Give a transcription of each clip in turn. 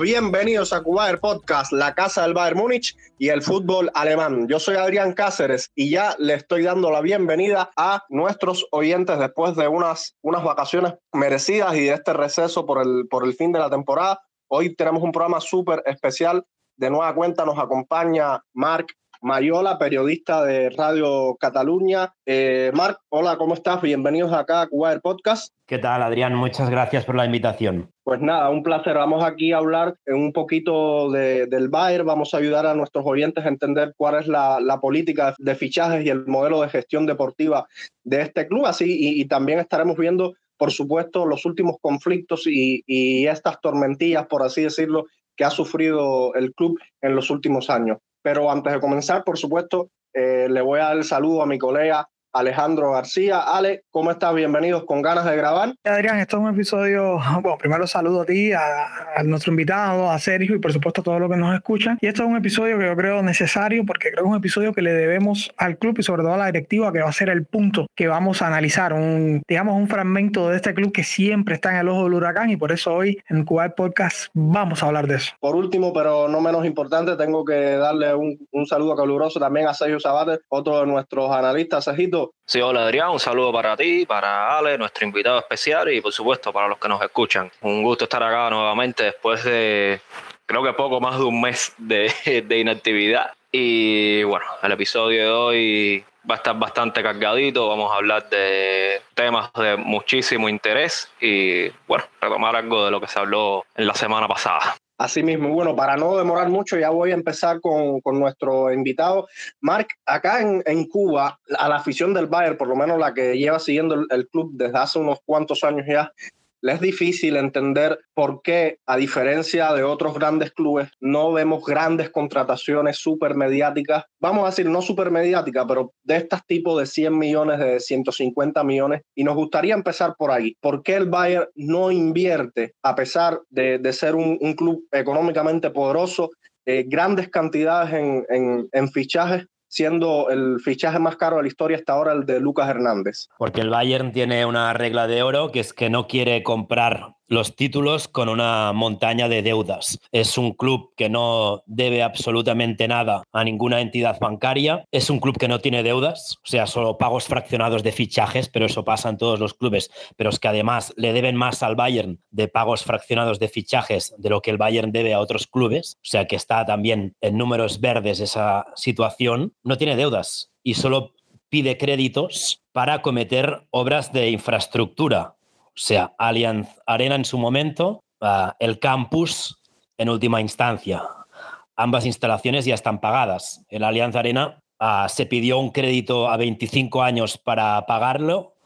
Bienvenidos a Cubaer Podcast, la casa del Bayern Múnich y el fútbol alemán. Yo soy Adrián Cáceres y ya le estoy dando la bienvenida a nuestros oyentes después de unas, unas vacaciones merecidas y de este receso por el, por el fin de la temporada. Hoy tenemos un programa súper especial. De nueva cuenta nos acompaña Marc Mayola, periodista de Radio Cataluña. Eh, Marc, hola, ¿cómo estás? Bienvenidos acá a Cuba Podcast. ¿Qué tal, Adrián? Muchas gracias por la invitación. Pues nada, un placer. Vamos aquí a hablar un poquito del Bayern. Vamos a ayudar a nuestros oyentes a entender cuál es la, política de fichajes y el modelo de gestión deportiva de este club. Así, y, también estaremos viendo, por supuesto, los últimos conflictos y, y estas tormentillas, por así decirlo, que ha sufrido el club en los últimos años. Pero antes de comenzar, por supuesto, eh, le voy a dar el saludo a mi colega Alejandro García. Ale, ¿cómo estás? Bienvenidos con ganas de grabar. Adrián, esto es un episodio, bueno, primero saludo a ti, a, nuestro invitado, a Sergio y por supuesto a todos los que nos escuchan. Y esto es un episodio que yo creo necesario porque creo que es un episodio que le debemos al club y sobre todo a la directiva que va a ser el punto que vamos a analizar, un, digamos, un fragmento de este club que siempre está en el ojo del huracán y por eso hoy en Cuba Podcast vamos a hablar de eso. Por último, pero no menos importante, tengo que darle un, un saludo caluroso también a Sergio Sabate, otro de nuestros analistas. Sergito, Sí, hola Adrián, un saludo para ti, para Ale, nuestro invitado especial y por supuesto para los que nos escuchan. Un gusto estar acá nuevamente después de creo que poco más de un mes de, de inactividad. Y bueno, el episodio de hoy va a estar bastante cargadito, vamos a hablar de temas de muchísimo interés y bueno, retomar algo de lo que se habló en la semana pasada. Así mismo, bueno, para no demorar mucho, ya voy a empezar con, nuestro invitado. Marc, acá en, Cuba, a la afición del Bayern, por lo menos la que lleva siguiendo el club desde hace unos cuantos años ya, le es difícil entender por qué, a diferencia de otros grandes clubes, no vemos grandes contrataciones súper mediáticas. Vamos a decir, no súper mediáticas, pero de estos tipos de 100 millones, de 150 millones. Y nos gustaría empezar por ahí. ¿Por qué el Bayern no invierte, a pesar de, ser un, club económicamente poderoso, eh, grandes cantidades en, en fichajes siendo el fichaje más caro de la historia hasta ahora el de Lucas Hernández. Porque el Bayern tiene una regla de oro que es que no quiere comprar los títulos con una montaña de deudas. Es un club que no debe absolutamente nada a ninguna entidad bancaria. Es un club que no tiene deudas, o sea, solo pagos fraccionados de fichajes, pero eso pasa en todos los clubes. Pero es que además le deben más al Bayern de pagos fraccionados de fichajes de lo que el Bayern debe a otros clubes. O sea, que está también en números verdes esa situación. No tiene deudas y solo pide créditos para cometer obras de infraestructura sea, Allianz Arena en su momento, ah, el campus en última instancia. Ambas instalaciones ya están pagadas. El Allianz Arena ah, se pidió un crédito a 25 años para pagarlo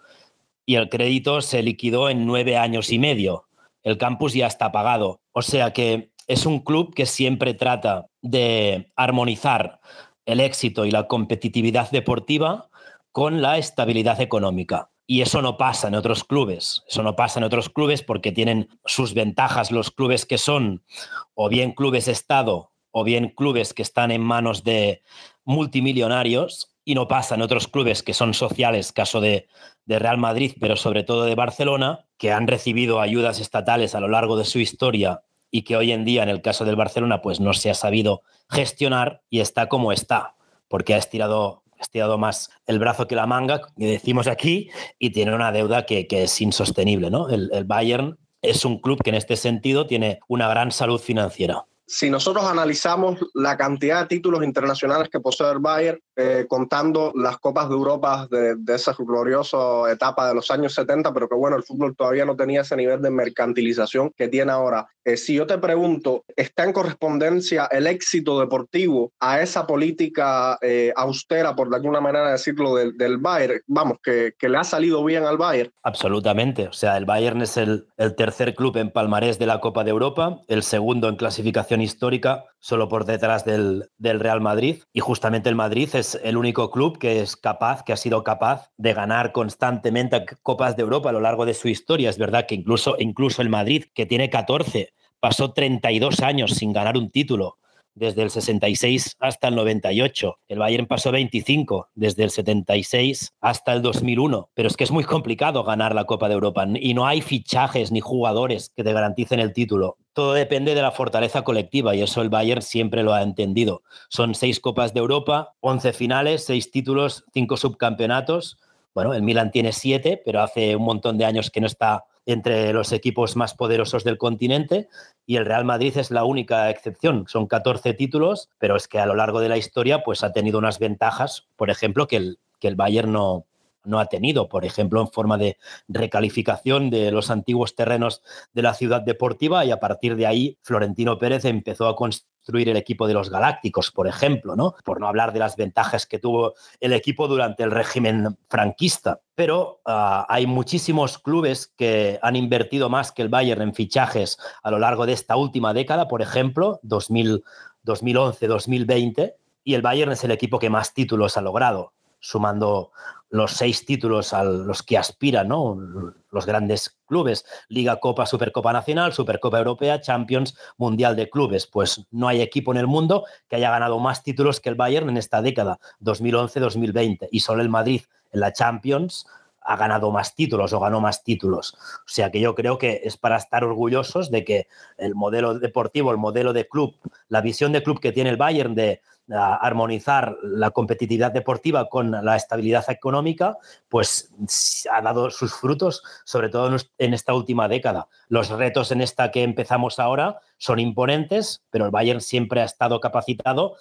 y el crédito se liquidó en nueve años y medio. El campus ya está pagado. O sea que es un club que siempre trata de armonizar el éxito y la competitividad deportiva con la estabilidad económica. Y eso no pasa en otros clubes. Eso no pasa en otros clubes porque tienen sus ventajas los clubes que son o bien clubes Estado o bien clubes que están en manos de multimillonarios y no pasa en otros clubes que son sociales, caso de, de, Real Madrid, pero sobre todo de Barcelona, que han recibido ayudas estatales a lo largo de su historia y que hoy en día, en el caso del Barcelona, pues no se ha sabido gestionar y está como está, porque ha estirado estirado más el brazo que la manga, que decimos aquí, y tiene una deuda que, es insostenible. ¿no? el Bayern es un club que en este sentido tiene una gran salud financiera si nosotros analizamos la cantidad de títulos internacionales que posee el Bayern, eh, contando las Copas de Europa de, esa gloriosa etapa de los años 70, pero que bueno, el fútbol todavía no tenía ese nivel de mercantilización que tiene ahora. Eh, si yo te pregunto, ¿está en correspondencia el éxito deportivo a esa política eh, austera, por de alguna manera decirlo, del, del Bayern? Vamos, que, que, le ha salido bien al Bayern. Absolutamente. O sea, el Bayern es el, el tercer club en palmarés de la Copa de Europa, el segundo en clasificación histórica, solo por detrás del, del, Real Madrid. Y justamente el Madrid es el único club que es capaz, que ha sido capaz de ganar constantemente Copas de Europa a lo largo de su historia. Es verdad que incluso, incluso el Madrid, que tiene 14, pasó 32 años sin ganar un título. Desde el 66 hasta el 98. El Bayern pasó 25 desde el 76 hasta el 2001. Pero es que es muy complicado ganar la Copa de Europa y no hay fichajes ni jugadores que te garanticen el título. Todo depende de la fortaleza colectiva y eso el Bayern siempre lo ha entendido. Son seis Copas de Europa, 11 finales, seis títulos, cinco subcampeonatos. Bueno, el Milan tiene siete, pero hace un montón de años que no está entre los equipos más poderosos del continente y el Real Madrid es la única excepción. Son 14 títulos, pero es que a lo largo de la historia pues ha tenido unas ventajas, por ejemplo, que el, que el Bayern no, no ha tenido, por ejemplo, en forma de recalificación de los antiguos terrenos de la ciudad deportiva y a partir de ahí Florentino Pérez empezó a construir el equipo de los Galácticos, por ejemplo, ¿no? Por no hablar de las ventajas que tuvo el equipo durante el régimen franquista. Pero uh, hay muchísimos clubes que han invertido más que el Bayern en fichajes a lo largo de esta última década, por ejemplo, 2011-2020, y el Bayern es el equipo que más títulos ha logrado sumando los seis títulos a los que aspiran ¿no? los grandes clubes, Liga, Copa, Supercopa Nacional, Supercopa Europea, Champions, Mundial de Clubes. Pues no hay equipo en el mundo que haya ganado más títulos que el Bayern en esta década, 2011-2020, y solo el Madrid en la Champions ha ganado más títulos o ganó más títulos. O sea que yo creo que es para estar orgullosos de que el modelo deportivo, el modelo de club, la visión de club que tiene el Bayern de armonizar la competitividad deportiva con la estabilidad económica, pues ha dado sus frutos, sobre todo en esta última década. Los retos en esta que empezamos ahora son imponentes, pero el Bayern siempre ha estado capacitado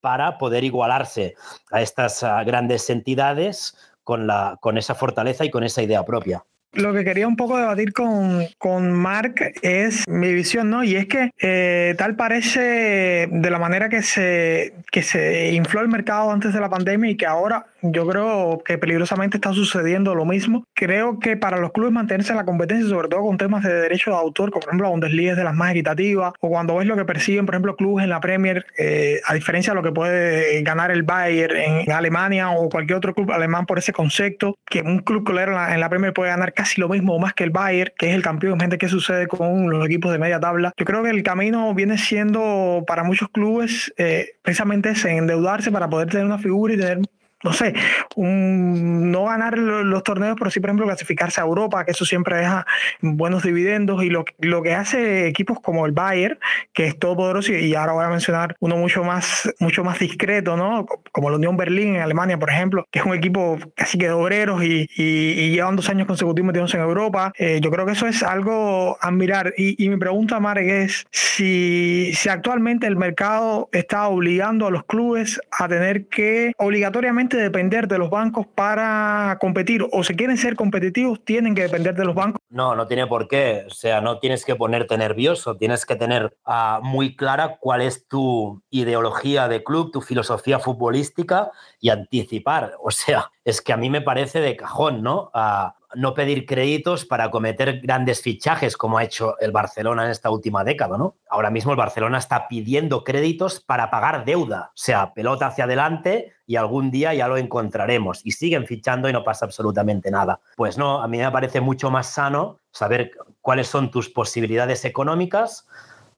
para poder igualarse a estas grandes entidades con, la, con esa fortaleza y con esa idea propia. Lo que quería un poco debatir con, con Mark es mi visión, ¿no? Y es que eh, tal parece de la manera que se, que se infló el mercado antes de la pandemia y que ahora yo creo que peligrosamente está sucediendo lo mismo. Creo que para los clubes mantenerse en la competencia, sobre todo con temas de derecho de autor, como por ejemplo la Bundesliga es de las más equitativas, o cuando ves lo que persiguen, por ejemplo, clubes en la Premier, eh, a diferencia de lo que puede ganar el Bayern en, Alemania o cualquier otro club alemán por ese concepto, que un club colero en la, en la Premier puede ganar casi lo mismo o más que el Bayern, que es el campeón. Gente, ¿qué sucede con los equipos de media tabla? Yo creo que el camino viene siendo para muchos clubes eh, precisamente ese, endeudarse para poder tener una figura y tener no sé, un, no ganar los, torneos, pero sí, por ejemplo, clasificarse a Europa, que eso siempre deja buenos dividendos. Y lo, lo que hace equipos como el Bayern, que es todo poderoso, y ahora voy a mencionar uno mucho más, mucho más discreto, ¿no? Como la Unión Berlín en Alemania, por ejemplo, que es un equipo casi que de obreros y, y, llevan dos años consecutivos metidos en Europa. Eh, yo creo que eso es algo a mirar. Y, y mi pregunta, Marek, es si, si actualmente el mercado está obligando a los clubes a tener que obligatoriamente depender de los bancos para competir o si quieren ser competitivos tienen que depender de los bancos? No, no tiene por qué. O sea, no tienes que ponerte nervioso, tienes que tener uh, muy clara cuál es tu ideología de club, tu filosofía futbolística y anticipar. O sea, es que a mí me parece de cajón, ¿no? Uh, no pedir créditos para cometer grandes fichajes como ha hecho el Barcelona en esta última década, ¿no? Ahora mismo el Barcelona está pidiendo créditos para pagar deuda, o sea, pelota hacia adelante y algún día ya lo encontraremos y siguen fichando y no pasa absolutamente nada. Pues no, a mí me parece mucho más sano saber cuáles son tus posibilidades económicas,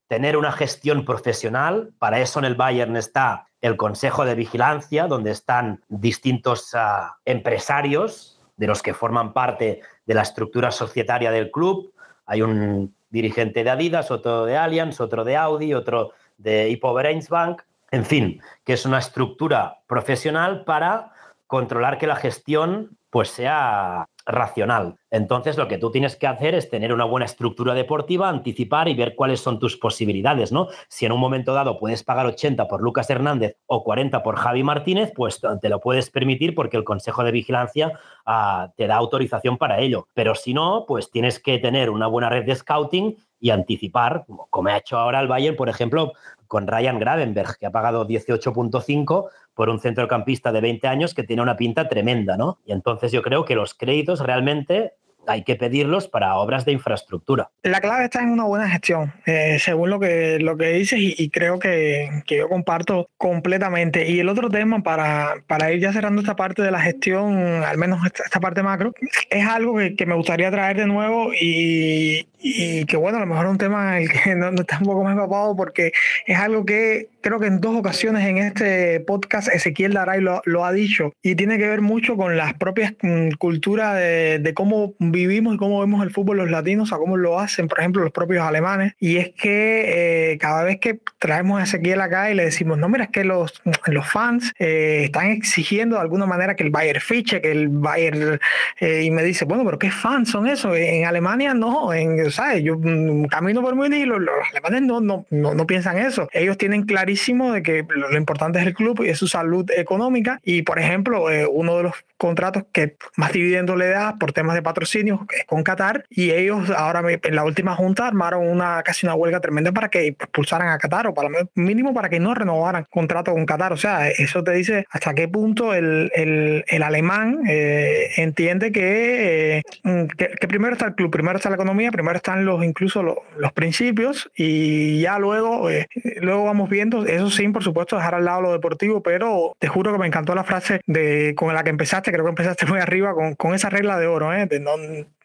tener una gestión profesional, para eso en el Bayern está el Consejo de Vigilancia, donde están distintos uh, empresarios de los que forman parte de la estructura societaria del club. Hay un dirigente de Adidas, otro de Allianz, otro de Audi, otro de Hippo Bank, en fin, que es una estructura profesional para controlar que la gestión pues sea racional. Entonces, lo que tú tienes que hacer es tener una buena estructura deportiva, anticipar y ver cuáles son tus posibilidades, ¿no? Si en un momento dado puedes pagar 80 por Lucas Hernández o 40 por Javi Martínez, pues te lo puedes permitir porque el Consejo de Vigilancia uh, te da autorización para ello. Pero si no, pues tienes que tener una buena red de scouting y anticipar, como ha hecho ahora el Bayern, por ejemplo, con Ryan Gravenberg, que ha pagado 18.5 por un centrocampista de 20 años que tiene una pinta tremenda, ¿no? Y entonces yo creo que los créditos realmente hay que pedirlos para obras de infraestructura. La clave está en una buena gestión, eh, según lo que, lo que dices, y, creo que, que, yo comparto completamente. Y el otro tema, para, para, ir ya cerrando esta parte de la gestión, al menos esta, parte macro, es algo que, que, me gustaría traer de nuevo y, y que bueno, a lo mejor es un tema en el que no, está un poco más empapado porque es algo que creo que en dos ocasiones en este podcast Ezequiel Daray lo, lo ha dicho y tiene que ver mucho con las propias mm, culturas de, de, cómo vivimos y cómo vemos el fútbol los latinos, a cómo lo hacen, por ejemplo, los propios alemanes. Y es que eh, cada vez que traemos a Ezequiel acá y le decimos, no, mira, es que los, los fans eh, están exigiendo de alguna manera que el Bayern fiche, que el Bayern... Eh, y me dice, bueno, pero ¿qué fans son esos? En Alemania no, en, ¿sabes? Yo mm, camino por Múnich y los, los alemanes no, no, no, no piensan eso. Ellos tienen clarísimo de que lo, importante es el club y es su salud económica. Y, por ejemplo, uno de los contratos que más dividendo le da por temas de patrocinio con Qatar y ellos ahora en la última junta armaron una casi una huelga tremenda para que expulsaran a Qatar o para mínimo para que no renovaran contrato con Qatar. O sea, eso te dice hasta qué punto el, el, el alemán eh, entiende que, eh, que, primero está el club, primero está la economía, primero están los incluso los, los principios y ya luego, eh, luego vamos viendo, eso sí, por supuesto, dejar al lado lo deportivo, pero te juro que me encantó la frase de con la que empezaste creo que empezaste muy arriba con, con esa regla de oro, ¿eh? de no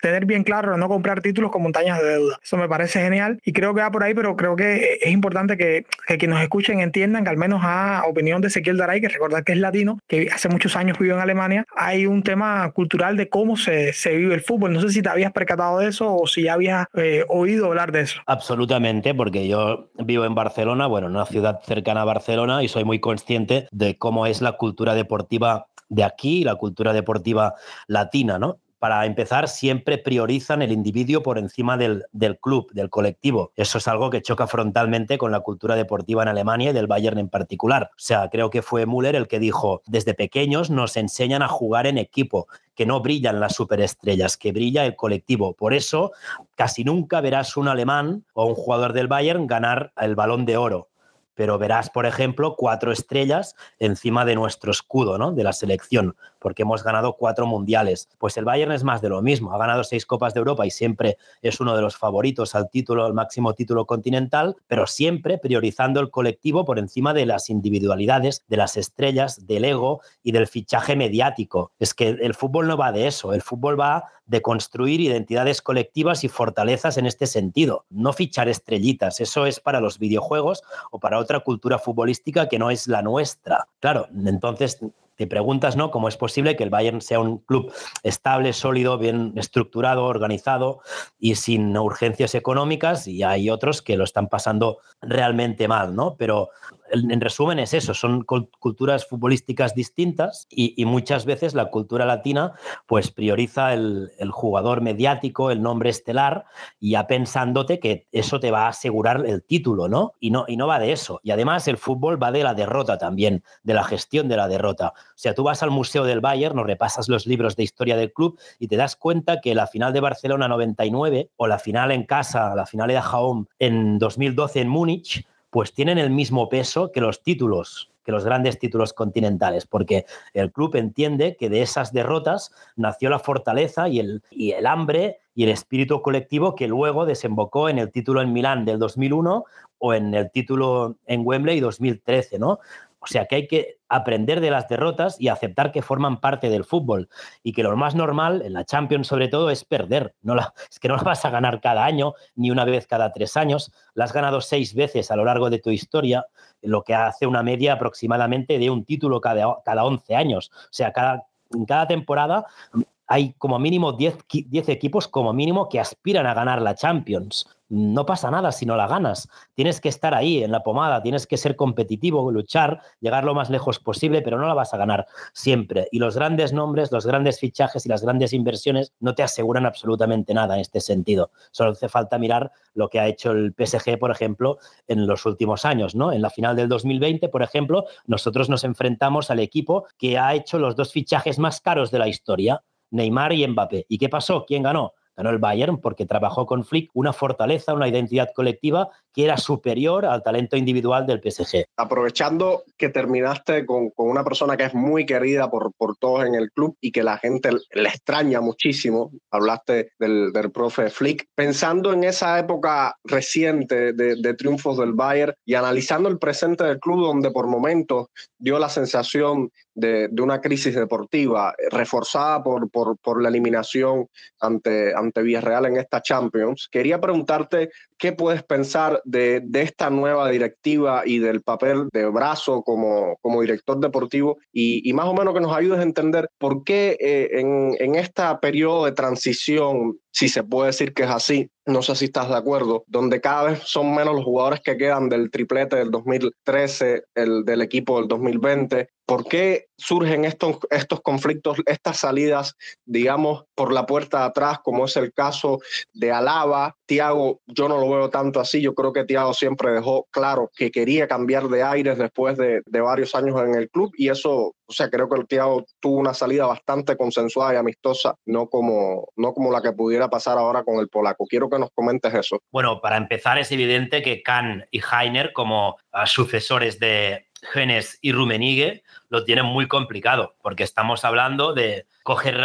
tener bien claro, no comprar títulos con montañas de deuda. Eso me parece genial y creo que va por ahí, pero creo que es importante que, que quienes nos escuchen entiendan que al menos a opinión de Ezequiel Daray, que recordar que es latino, que hace muchos años vivió en Alemania, hay un tema cultural de cómo se, se vive el fútbol. No sé si te habías percatado de eso o si ya habías eh, oído hablar de eso. Absolutamente, porque yo vivo en Barcelona, bueno, en una ciudad cercana a Barcelona y soy muy consciente de cómo es la cultura deportiva de aquí, la cultura deportiva latina, ¿no? Para empezar, siempre priorizan el individuo por encima del, del, club, del colectivo. Eso es algo que choca frontalmente con la cultura deportiva en Alemania y del Bayern en particular. O sea, creo que fue Müller el que dijo, desde pequeños nos enseñan a jugar en equipo, que no brillan las superestrellas, que brilla el colectivo. Por eso, casi nunca verás un alemán o un jugador del Bayern ganar el balón de oro pero verás, por ejemplo, cuatro estrellas encima de nuestro escudo, ¿no? De la selección, porque hemos ganado cuatro mundiales. Pues el Bayern es más de lo mismo, ha ganado seis Copas de Europa y siempre es uno de los favoritos al título, al máximo título continental, pero siempre priorizando el colectivo por encima de las individualidades, de las estrellas, del ego y del fichaje mediático. Es que el fútbol no va de eso, el fútbol va de construir identidades colectivas y fortalezas en este sentido, no fichar estrellitas, eso es para los videojuegos o para otra cultura futbolística que no es la nuestra. Claro, entonces te preguntas, ¿no? ¿Cómo es posible que el Bayern sea un club estable, sólido, bien estructurado, organizado y sin urgencias económicas? Y hay otros que lo están pasando realmente mal, ¿no? Pero en resumen es eso, son culturas futbolísticas distintas y, muchas veces la cultura latina pues prioriza el, jugador mediático, el nombre estelar ya pensándote que eso te va a asegurar el título, ¿no? Y no, y no va de eso. Y además el fútbol va de la derrota también, de la gestión de la derrota. O sea, tú vas al Museo del Bayern, no repasas los libros de historia del club y te das cuenta que la final de Barcelona 99 o la final en casa, la final de Home en 2012 en Múnich, pues tienen el mismo peso que los títulos, que los grandes títulos continentales, porque el club entiende que de esas derrotas nació la fortaleza y el, y el hambre y el espíritu colectivo que luego desembocó en el título en Milán del 2001 o en el título en Wembley 2013, ¿no? O sea que hay que aprender de las derrotas y aceptar que forman parte del fútbol y que lo más normal, en la Champions sobre todo, es perder. No es que no la vas a ganar cada año ni una vez cada tres años. La has ganado seis veces a lo largo de tu historia, lo que hace una media aproximadamente de un título cada, cada 11 años. O sea, cada, en cada temporada hay como mínimo 10 equipos como mínimo que aspiran a ganar la Champions no pasa nada si no la ganas. Tienes que estar ahí en la pomada, tienes que ser competitivo, luchar, llegar lo más lejos posible, pero no la vas a ganar siempre. Y los grandes nombres, los grandes fichajes y las grandes inversiones no te aseguran absolutamente nada en este sentido. Solo hace falta mirar lo que ha hecho el PSG, por ejemplo, en los últimos años. ¿no? En la final del 2020, por ejemplo, nosotros nos enfrentamos al equipo que ha hecho los dos fichajes más caros de la historia, Neymar y Mbappé. ¿Y qué pasó? ¿Quién ganó? Ganó el Bayern porque trabajó con Flick una fortaleza, una identidad colectiva que era superior al talento individual del PSG. Aprovechando que terminaste con, con una persona que es muy querida por, por todos en el club y que la gente le extraña muchísimo. Hablaste del, del profe Flick. Pensando en esa época reciente de, de triunfos del Bayern y analizando el presente del club, donde por momentos dio la sensación de, de una crisis deportiva eh, reforzada por, por, por, la eliminación ante, ante Villarreal en esta Champions. Quería preguntarte qué puedes pensar de, de esta nueva directiva y del papel de Brazo como, como director deportivo y, y, más o menos que nos ayudes a entender por qué eh, en, en este periodo de transición si se puede decir que es así, no sé si estás de acuerdo, donde cada vez son menos los jugadores que quedan del triplete del 2013, el del equipo del 2020. ¿Por qué surgen estos, estos conflictos, estas salidas, digamos, por la puerta de atrás, como es el caso de Alaba? Tiago, yo no lo veo tanto así. Yo creo que Tiago siempre dejó claro que quería cambiar de aires después de, de varios años en el club y eso o sea, creo que el Tiago tuvo una salida bastante consensuada y amistosa, no como, no como la que pudiera pasar ahora con el polaco. Quiero que nos comentes eso. Bueno, para empezar, es evidente que Kahn y Heiner, como uh, sucesores de Genes y Rumenigue, lo tienen muy complicado, porque estamos hablando de coger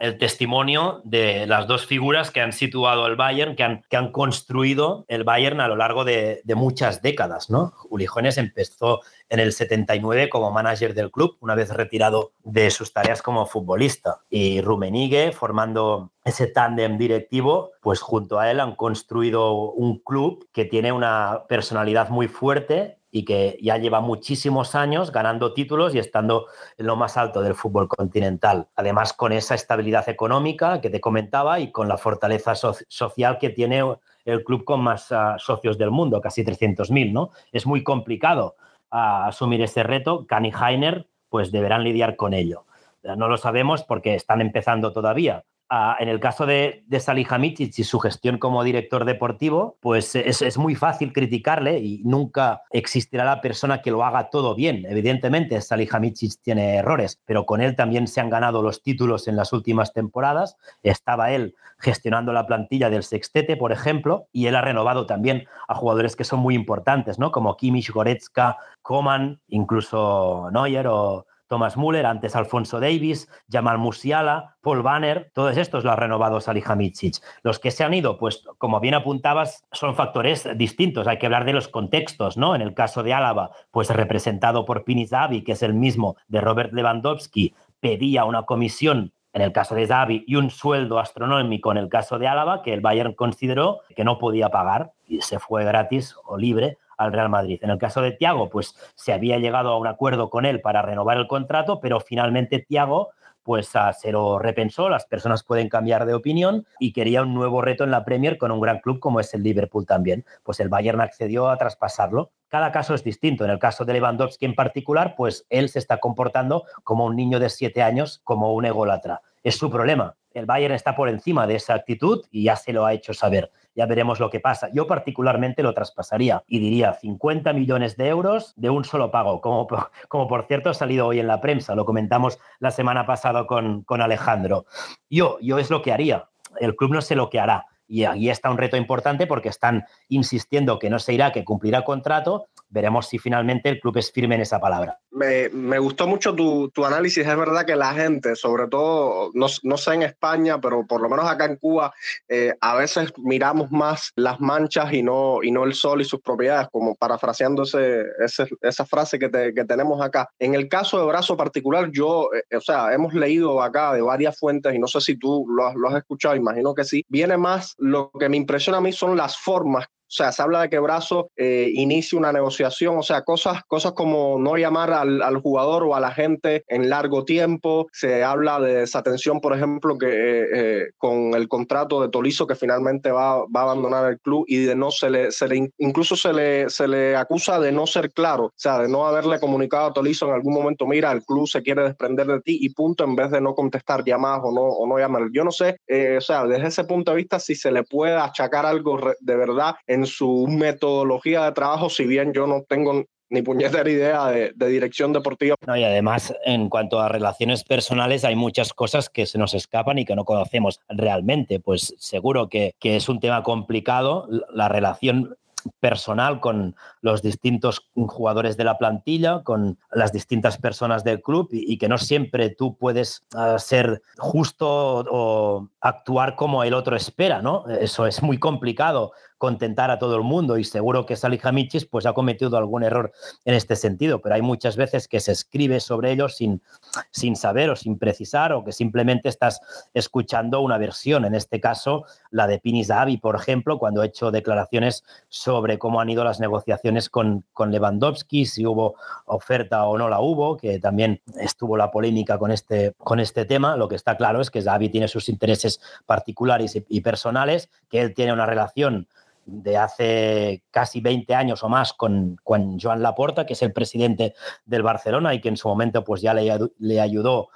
el testimonio de las dos figuras que han situado el Bayern, que han, que han construido el Bayern a lo largo de, muchas décadas. ¿no? Uli Jones empezó en el 79 como manager del club, una vez retirado de sus tareas como futbolista. Y Rumenigue, formando ese tándem directivo, pues junto a él han construido un club que tiene una personalidad muy fuerte y que ya lleva muchísimos años ganando títulos y estando en lo más alto del fútbol continental. Además, con esa estabilidad económica que te comentaba y con la fortaleza so social que tiene el club con más uh, socios del mundo, casi 300.000, ¿no? Es muy complicado uh, asumir ese reto. Kani Heiner, pues deberán lidiar con ello. No lo sabemos porque están empezando todavía, En el caso de, de Salihamidzic y su gestión como director deportivo, pues es, es, muy fácil criticarle y nunca existirá la persona que lo haga todo bien. Evidentemente, Salihamidzic tiene errores, pero con él también se han ganado los títulos en las últimas temporadas. Estaba él gestionando la plantilla del sextete, por ejemplo, y él ha renovado también a jugadores que son muy importantes, ¿no? Como Kimmich, Goretzka, Coman, incluso Neuer o Thomas Müller, antes Alfonso Davis, Jamal Musiala, Paul Banner, todos estos los ha renovado Salihamidzic. Los que se han ido, pues como bien apuntabas, son factores distintos. Hay que hablar de los contextos, ¿no? En el caso de Álava, pues representado por Pini Zavi, que es el mismo de Robert Lewandowski, pedía una comisión en el caso de Zavi y un sueldo astronómico en el caso de Álava que el Bayern consideró que no podía pagar y se fue gratis o libre al Real Madrid. En el caso de Tiago, pues se había llegado a un acuerdo con él para renovar el contrato, pero finalmente Tiago pues se lo repensó, las personas pueden cambiar de opinión y quería un nuevo reto en la Premier con un gran club como es el Liverpool también. Pues el Bayern accedió a traspasarlo. Cada caso es distinto. En el caso de Lewandowski en particular, pues él se está comportando como un niño de siete años, como un ególatra. Es su problema. El Bayern está por encima de esa actitud y ya se lo ha hecho saber ya veremos lo que pasa. Yo particularmente lo traspasaría y diría 50 millones de euros de un solo pago, como, como por cierto ha salido hoy en la prensa, lo comentamos la semana pasada con, con Alejandro. Yo, yo es lo que haría, el club no sé lo que hará. Y ahí está un reto importante porque están insistiendo que no se irá, que cumplirá contrato. Veremos si finalmente el club es firme en esa palabra me, me, gustó mucho tu, tu, análisis. Es verdad que la gente, sobre todo, no, no, sé en España, pero por lo menos acá en Cuba, eh, a veces miramos más las manchas y no, y no el sol y sus propiedades, como parafraseando ese, ese, esa frase que, te, que, tenemos acá. En el caso de Brazo particular, yo, eh, o sea, hemos leído acá de varias fuentes y no sé si tú lo lo has escuchado, imagino que sí. Viene más, lo que me impresiona a mí son las formas o sea, se habla de que Brazo eh, inicie una negociación, o sea, cosas, cosas como no llamar al, jugador o a la gente en largo tiempo. Se habla de desatención, por ejemplo, que eh, eh, con el contrato de Tolizo que finalmente va, a abandonar el club y de no se le, se le incluso se le, se le acusa de no ser claro, o sea, de no haberle comunicado a Tolizo en algún momento, mira, el club se quiere desprender de ti y punto, en vez de no contestar llamadas o no, o no llamar. Yo no sé, o sea, desde ese punto de vista, si se le puede achacar algo de verdad su metodología de trabajo, si bien yo no tengo ni puñetera idea de, dirección deportiva. No, y además, en cuanto a relaciones personales, hay muchas cosas que se nos escapan y que no conocemos realmente. Pues seguro que, que es un tema complicado. La relación personal con los distintos jugadores de la plantilla, con las distintas personas del club y, que no siempre tú puedes ah, ser justo o actuar como el otro espera, ¿no? Eso es muy complicado contentar a todo el mundo y seguro que Salihamidzic pues ha cometido algún error en este sentido, pero hay muchas veces que se escribe sobre ellos sin, sin saber o sin precisar o que simplemente estás escuchando una versión, en este caso la de Pini Zahavi, por ejemplo, cuando ha hecho declaraciones sobre cómo han ido las negociaciones con, con Lewandowski, si hubo oferta o no la hubo, que también estuvo la polémica con este, con este tema, lo que está claro es que Zahavi tiene sus intereses particulares y personales, que él tiene una relación de hace casi 20 años o más con, con Joan Laporta, que es el presidente del Barcelona y que en su momento pues ya le, ayudó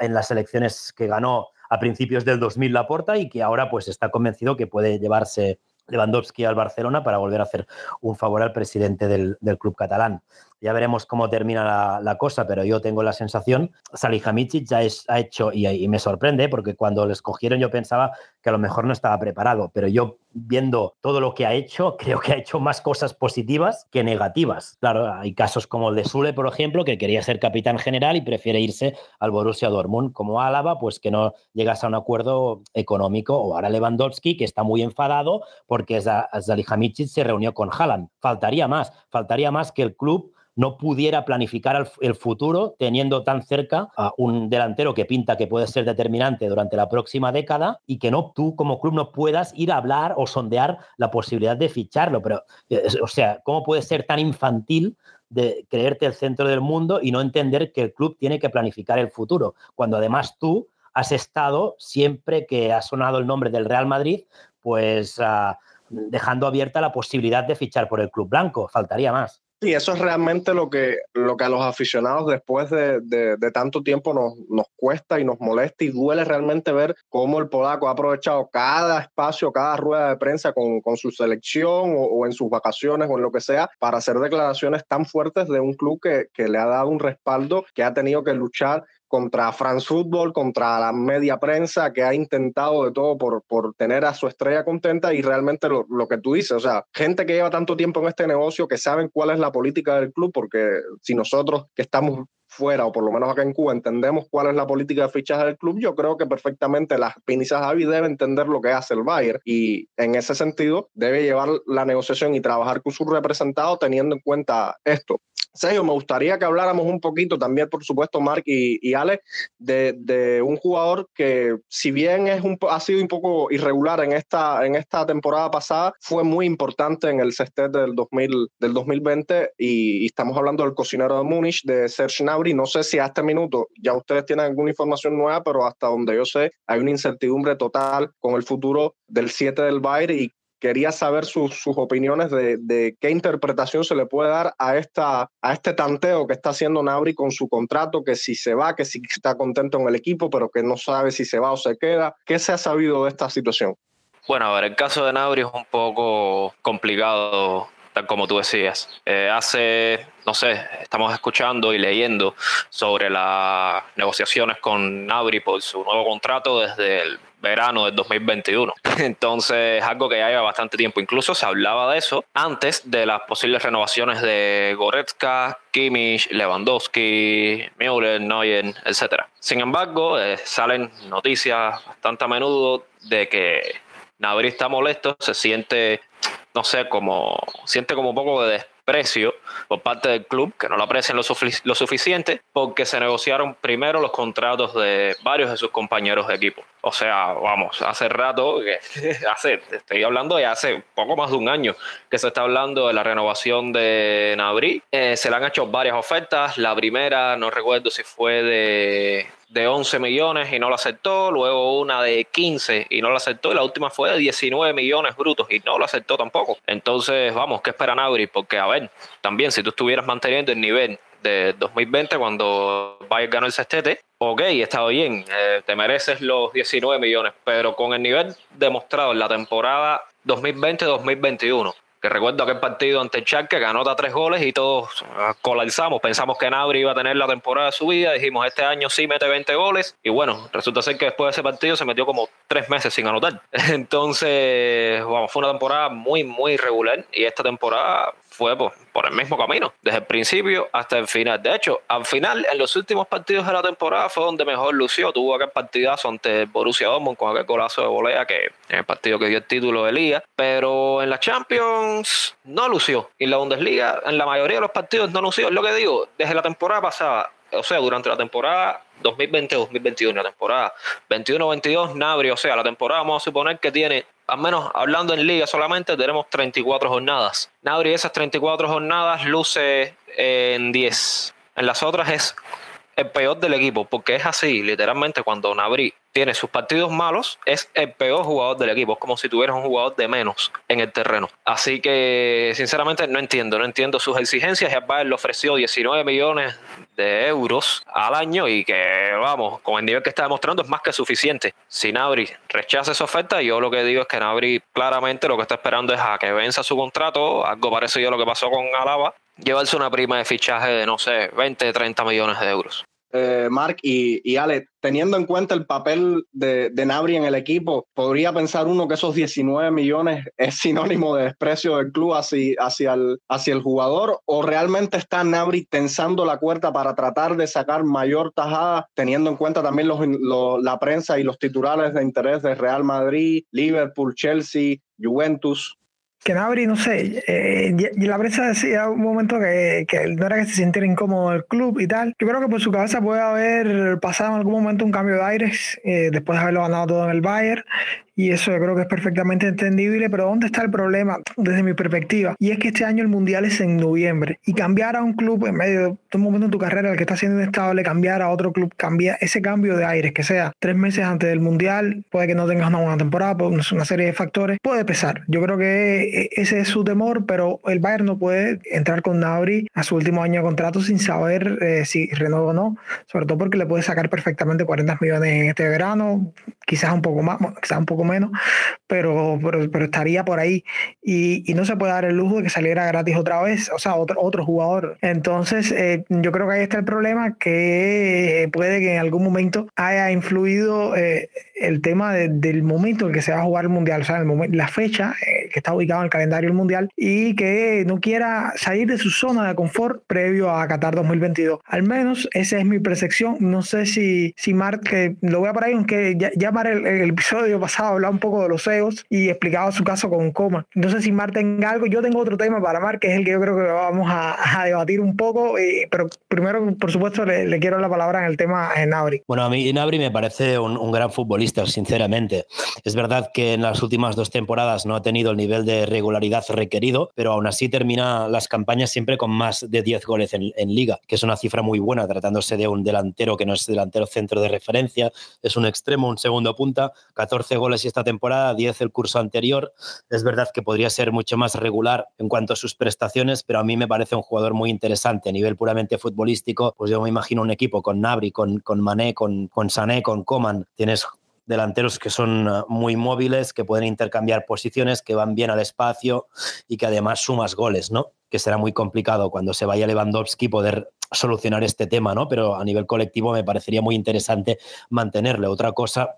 en las elecciones que ganó a principios del 2000 Laporta y que ahora pues está convencido que puede llevarse Lewandowski al Barcelona para volver a hacer un favor al presidente del, del club catalán. Ya veremos cómo termina la, cosa, pero yo tengo la sensación, Salihamidzic ya ha hecho, y, me sorprende, porque cuando le escogieron yo pensaba que a lo mejor no estaba preparado, pero yo viendo todo lo que ha hecho, creo que ha hecho más cosas positivas que negativas. Claro, hay casos como el de Sule, por ejemplo, que quería ser capitán general y prefiere irse al Borussia Dortmund, como Álava, pues que no llegas a un acuerdo económico, o ahora Lewandowski, que está muy enfadado porque Salihamidzic se reunió con Haaland. Faltaría más, faltaría más que el club no pudiera planificar el futuro teniendo tan cerca a un delantero que pinta que puede ser determinante durante la próxima década y que no tú como club no puedas ir a hablar o sondear la posibilidad de ficharlo. Pero, o sea, ¿cómo puede ser tan infantil de creerte el centro del mundo y no entender que el club tiene que planificar el futuro? Cuando además tú has estado siempre que ha sonado el nombre del Real Madrid, pues ah, dejando abierta la posibilidad de fichar por el club blanco. Faltaría más. Y eso es realmente lo que, lo que a los aficionados después de, de, tanto tiempo nos, nos, cuesta y nos molesta y duele realmente ver cómo el polaco ha aprovechado cada espacio, cada rueda de prensa con, con su selección o, o, en sus vacaciones o en lo que sea para hacer declaraciones tan fuertes de un club que, que le ha dado un respaldo, que ha tenido que luchar contra France Football, contra la media prensa que ha intentado de todo por, por tener a su estrella contenta y realmente lo, lo, que tú dices, o sea, gente que lleva tanto tiempo en este negocio que saben cuál es la política del club, porque si nosotros que estamos fuera, o por lo menos acá en Cuba, entendemos cuál es la política de fichaje del club, yo creo que perfectamente las Pinizas Javi debe entender lo que hace el Bayern y en ese sentido debe llevar la negociación y trabajar con su representado teniendo en cuenta esto. Sergio, me gustaría que habláramos un poquito también, por supuesto, Mark y, y Ale, de, de, un jugador que, si bien es un, ha sido un poco irregular en esta, en esta temporada pasada, fue muy importante en el sextet del, 2000, del 2020 y, y, estamos hablando del cocinero de Múnich, de Serge Gnabry. No sé si a este minuto ya ustedes tienen alguna información nueva, pero hasta donde yo sé hay una incertidumbre total con el futuro del 7 del Bayern y quería saber sus, sus opiniones de, de, qué interpretación se le puede dar a, esta, a este tanteo que está haciendo Nabri con su contrato, que si se va, que si está contento en el equipo, pero que no sabe si se va o se queda. ¿Qué se ha sabido de esta situación? Bueno, a ver, el caso de Nabri es un poco complicado tal como tú decías. Eh, hace, no sé, estamos escuchando y leyendo sobre las negociaciones con Nabri por su nuevo contrato desde el verano del 2021. Entonces, algo que ya lleva bastante tiempo. Incluso se hablaba de eso antes de las posibles renovaciones de Goretzka, Kimmich, Lewandowski, Müller, Neuer, etc. Sin embargo, eh, salen noticias bastante a menudo de que Nabri está molesto, se siente, no sé, como, siente como un poco de precio por parte del club, que no lo aprecian lo, lo, suficiente, porque se negociaron primero los contratos de varios de sus compañeros de equipo. O sea, vamos, hace rato, hace, estoy hablando de hace poco más de un año, que se está hablando de la renovación de Nabri. Eh, se le han hecho varias ofertas. La primera, no recuerdo si fue de de 11 millones y no lo aceptó, luego una de 15 y no lo aceptó, y la última fue de 19 millones brutos y no lo aceptó tampoco. Entonces, vamos, ¿qué espera Nabri? Porque, a ver, también si tú estuvieras manteniendo el nivel de 2020 cuando Bayern ganó el sextete, ok, estado bien, eh, te mereces los 19 millones, pero con el nivel demostrado en la temporada 2020-2021, Que recuerdo aquel partido ante el Charque que anota tres goles y todos ah, colapsamos. Pensamos que Nabri iba a tener la temporada de su vida. Dijimos, este año sí mete 20 goles. Y bueno, resulta ser que después de ese partido se metió como tres meses sin anotar. Entonces, vamos, fue una temporada muy, muy regular. Y esta temporada fue por, por, el mismo camino, desde el principio hasta el final. De hecho, al final, en los últimos partidos de la temporada fue donde mejor lució. Tuvo aquel partidazo ante Borussia Dortmund con aquel golazo de volea que en el partido que dio el título de liga. Pero en la Champions no lució. Y en la Bundesliga, en la mayoría de los partidos no lució. Es lo que digo, desde la temporada pasada, o sea, durante la temporada 2020-2021, la temporada 21-22, Nabri, o sea, la temporada vamos a suponer que tiene al menos hablando en liga solamente, tenemos 34 jornadas. Nabri esas 34 jornadas luce en 10. En las otras es el peor del equipo, porque es así, literalmente, cuando Nabri tiene sus partidos malos, es el peor jugador del equipo. Es como si tuvieras un jugador de menos en el terreno. Así que, sinceramente, no entiendo. No entiendo sus exigencias. Bayern le ofreció 19 millones de euros al año y que, vamos, con el nivel que está demostrando es más que suficiente. Si Nabri rechaza esa oferta, yo lo que digo es que Nabri claramente lo que está esperando es a que venza su contrato, algo parecido a lo que pasó con Alaba, llevarse una prima de fichaje de, no sé, 20, 30 millones de euros. Eh, Mark y, y, Ale, teniendo en cuenta el papel de, Nabri en el equipo, ¿podría pensar uno que esos 19 millones es sinónimo de desprecio del club hacia, hacia, el, hacia el jugador? ¿O realmente está Nabri tensando la cuerda para tratar de sacar mayor tajada, teniendo en cuenta también los, la prensa y los titulares de interés de Real Madrid, Liverpool, Chelsea, Juventus? Que Nabri, no sé, eh, y, la prensa decía un momento que, que, no era que se sintiera incómodo el club y tal. Yo creo que por su cabeza puede haber pasado en algún momento un cambio de aires eh, después de haberlo ganado todo en el Bayern y eso yo creo que es perfectamente entendible, pero ¿dónde está el problema desde mi perspectiva? Y es que este año el Mundial es en noviembre y cambiar a un club en medio de un momento en tu carrera, el que está siendo inestable, cambiar a otro club, cambiar ese cambio de aires, que sea tres meses antes del Mundial, puede que no tengas una buena temporada, por una serie de factores, puede pesar. Yo creo que e, ese es su temor, pero el Bayern no puede entrar con Nabri a su último año de contrato sin saber eh, si renueva o no, sobre todo porque le puede sacar perfectamente 40 millones en este verano, quizás un poco más, quizás un poco menos, pero, pero, estaría por ahí. Y, y, no se puede dar el lujo de que saliera gratis otra vez, o sea, otro, otro jugador. Entonces, eh, yo creo que ahí está el problema, que puede que en algún momento haya influido eh, el tema del momento en que se va a jugar el Mundial, o sea, el momento, la fecha eh, que está ubicado en el calendario del Mundial, y que no quiera salir de su zona de confort previo a Qatar 2022. Al menos esa es mi percepción. No sé si, si Mark, lo voy a por ahí, aunque ya, ya el, el, episodio pasado hablaba un poco de los egos y explicaba su caso con Coma. Sé si Mar tenga algo. Yo tengo otro tema para Mar, que es el que yo creo que vamos a, a debatir un poco, eh, pero primero, por supuesto, le, le, quiero la palabra en el tema en Nabri. Bueno, a mí Nabri me parece un, un, gran futbolista, sinceramente. Es verdad que en las últimas dos temporadas no ha tenido el nivel de regularidad requerido, pero aún así termina las campañas siempre con más de 10 goles en, en liga, que es una cifra muy buena tratándose de un delantero que no es delantero centro de referencia, es un extremo, un segundo punta, 14 goles esta temporada, 10 el curso anterior. Es verdad que podría ser mucho más regular en cuanto a sus prestaciones, pero a mí me parece un jugador muy interesante a nivel puramente futbolístico. Pues yo me imagino un equipo con Nabri, con, con Mané, con, con Sané, con Coman. Tienes delanteros que son uh, muy móviles, que pueden intercambiar posiciones, que van bien al espacio y que además sumas goles, ¿no? Que será muy complicado cuando se vaya Lewandowski poder solucionar este tema, ¿no? Pero a nivel colectivo me parecería muy interesante mantenerle. Otra cosa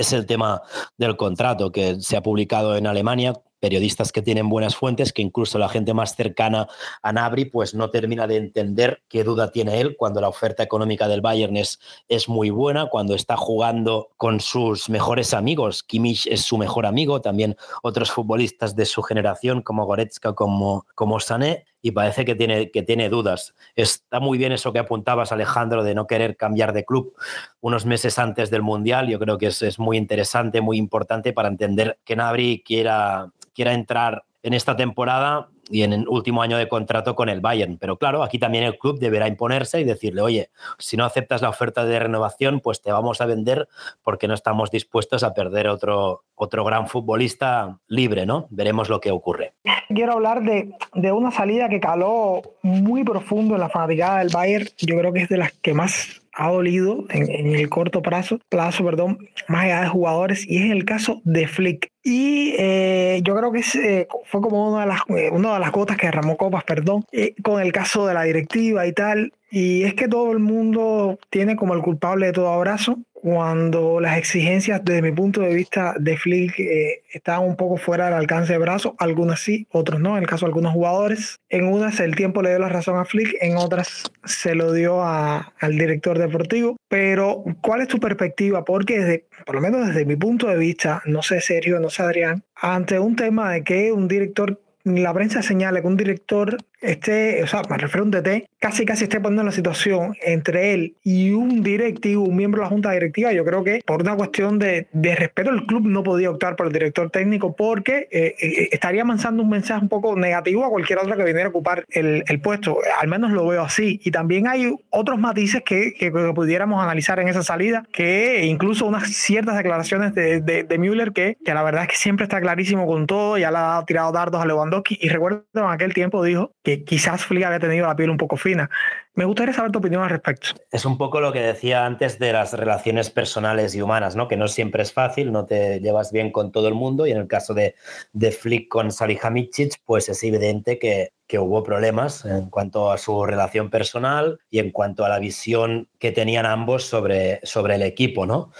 es el tema del contrato que se ha publicado en Alemania, periodistas que tienen buenas fuentes, que incluso la gente más cercana a Nabri pues no termina de entender qué duda tiene él cuando la oferta económica del Bayern es, es muy buena, cuando está jugando con sus mejores amigos, Kimmich es su mejor amigo, también otros futbolistas de su generación como Goretzka, como, como Sané, y parece que tiene, que tiene dudas. Está muy bien eso que apuntabas, Alejandro, de no querer cambiar de club unos meses antes del Mundial. Yo creo que es, es muy interesante, muy importante para entender que Nabri quiera quiera entrar en esta temporada y en el último año de contrato con el Bayern. Pero claro, aquí también el club deberá imponerse y decirle, oye, si no aceptas la oferta de renovación, pues te vamos a vender porque no estamos dispuestos a perder otro, otro gran futbolista libre, ¿no? Veremos lo que ocurre. Quiero hablar de, de una salida que caló muy profundo en la fanaticada del Bayern. Yo creo que es de las que más ha dolido en, el corto plazo, plazo perdón, más allá de jugadores, y es el caso de Flick. Y eh, yo creo que eh, fue como una de, las, eh, una de las gotas que derramó copas, perdón, con el caso de la directiva y tal. Y es que todo el mundo tiene como el culpable de todo abrazo cuando las exigencias desde mi punto de vista de Flick eh, estaban un poco fuera del alcance de brazo, algunas sí, otros no, en el caso de algunos jugadores. En unas el tiempo le dio la razón a Flick, en otras se lo dio a, al director deportivo. Pero, ¿cuál es tu perspectiva? Porque desde, por lo menos desde mi punto de vista, no sé Sergio, no sé Adrián, ante un tema de que un director la prensa señala que un director esté, o sea, me refiero a un DT, casi casi esté poniendo la situación entre él y un directivo, un miembro de la junta directiva, yo creo que por una cuestión de, de respeto el club no podía optar por el director técnico porque eh, eh, estaría mandando un mensaje un poco negativo a cualquier otro que viniera a ocupar el, el puesto. Al menos lo veo así. Y también hay otros matices que, que, pudiéramos analizar en esa salida, que incluso unas ciertas declaraciones de, de, de Müller que, que, la verdad es que siempre está clarísimo con todo, ya le ha tirado dardos a Lewandowski y recuerdo en aquel tiempo dijo quizás Flick había tenido la piel un poco fina. Me gustaría saber tu opinión al respecto. Es un poco lo que decía antes de las relaciones personales y humanas, ¿no? que no siempre es fácil, no te llevas bien con todo el mundo y en el caso de, de Flick con Salihamidzic, pues es evidente que, que hubo problemas en cuanto a su relación personal y en cuanto a la visión que tenían ambos sobre, sobre el equipo, ¿no?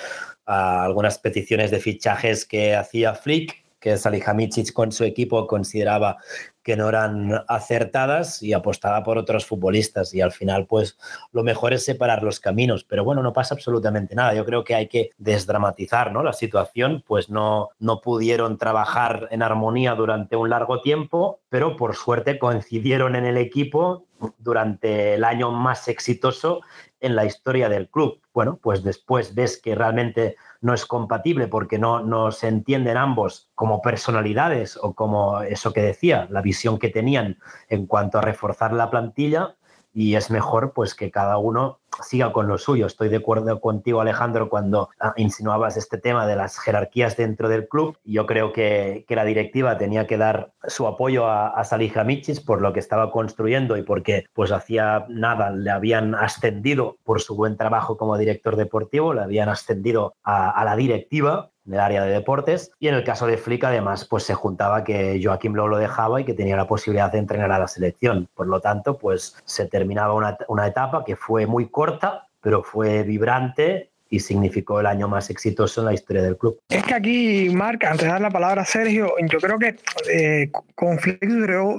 A algunas peticiones de fichajes que hacía Flick que Salihamidzic con su equipo consideraba que no eran acertadas y apostaba por otros futbolistas y al final pues lo mejor es separar los caminos, pero bueno, no pasa absolutamente nada. Yo creo que hay que desdramatizar ¿no? la situación, pues no, no pudieron trabajar en armonía durante un largo tiempo, pero por suerte coincidieron en el equipo durante el año más exitoso en la historia del club. Bueno, pues después ves que realmente no es compatible porque no, no se entienden ambos como personalidades o como eso que decía, la visión que tenían en cuanto a reforzar la plantilla y es mejor pues que cada uno siga con lo suyo. Estoy de acuerdo contigo, Alejandro, cuando ah, insinuabas este tema de las jerarquías dentro del club. Yo creo que, que la directiva tenía que dar su apoyo a, a Salihamidzic por lo que estaba construyendo y porque pues hacía nada le habían ascendido por su buen trabajo como director deportivo, le habían ascendido a, a la directiva en el área de deportes. Y en el caso de Flick, además, pues se juntaba que Joaquim Lowe lo dejaba y que tenía la posibilidad de entrenar a la selección. Por lo tanto, pues se terminaba una, una etapa que fue muy corta, pero fue vibrante y significó el año más exitoso en la historia del club. Es que aquí, Marc, antes de dar la palabra a Sergio, yo creo que eh, con Flick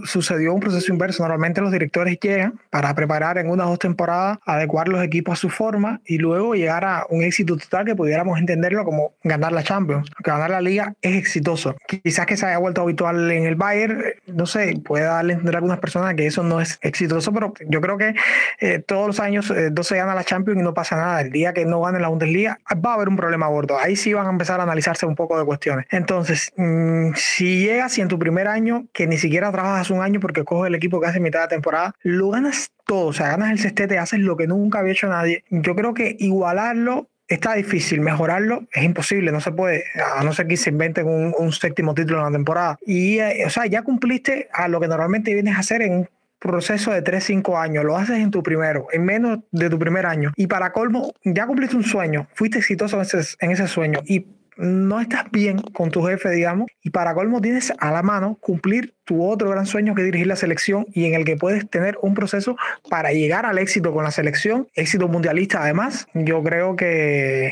sucedió un proceso inverso. Normalmente los directores llegan para preparar en unas dos temporadas, adecuar los equipos a su forma y luego llegar a un éxito total que pudiéramos entenderlo como ganar la Champions. ganar la Liga es exitoso. Quizás que se haya vuelto habitual en el Bayern, no sé, puede darle a entender a algunas personas que eso no es exitoso, pero yo creo que eh, todos los años eh, se gana la Champions y no pasa nada. El día que no gane la Bundesliga, va a haber un problema a bordo. Ahí sí van a empezar a analizarse un poco de cuestiones. Entonces, mmm, si llegas y en tu primer año, que ni siquiera trabajas un año porque coges el equipo que hace mitad de temporada, lo ganas todo. O sea, ganas el cestete, haces lo que nunca había hecho nadie. Yo creo que igualarlo está difícil, mejorarlo es imposible, no se puede, a no ser que se inventen un, un séptimo título en la temporada. Y, eh, o sea, ya cumpliste a lo que normalmente vienes a hacer en proceso de 3, 5 años, lo haces en tu primero, en menos de tu primer año. Y para colmo, ya cumpliste un sueño, fuiste exitoso en ese, en ese sueño y no estás bien con tu jefe, digamos, y para colmo tienes a la mano cumplir tu otro gran sueño que es dirigir la selección y en el que puedes tener un proceso para llegar al éxito con la selección, éxito mundialista además. Yo creo que,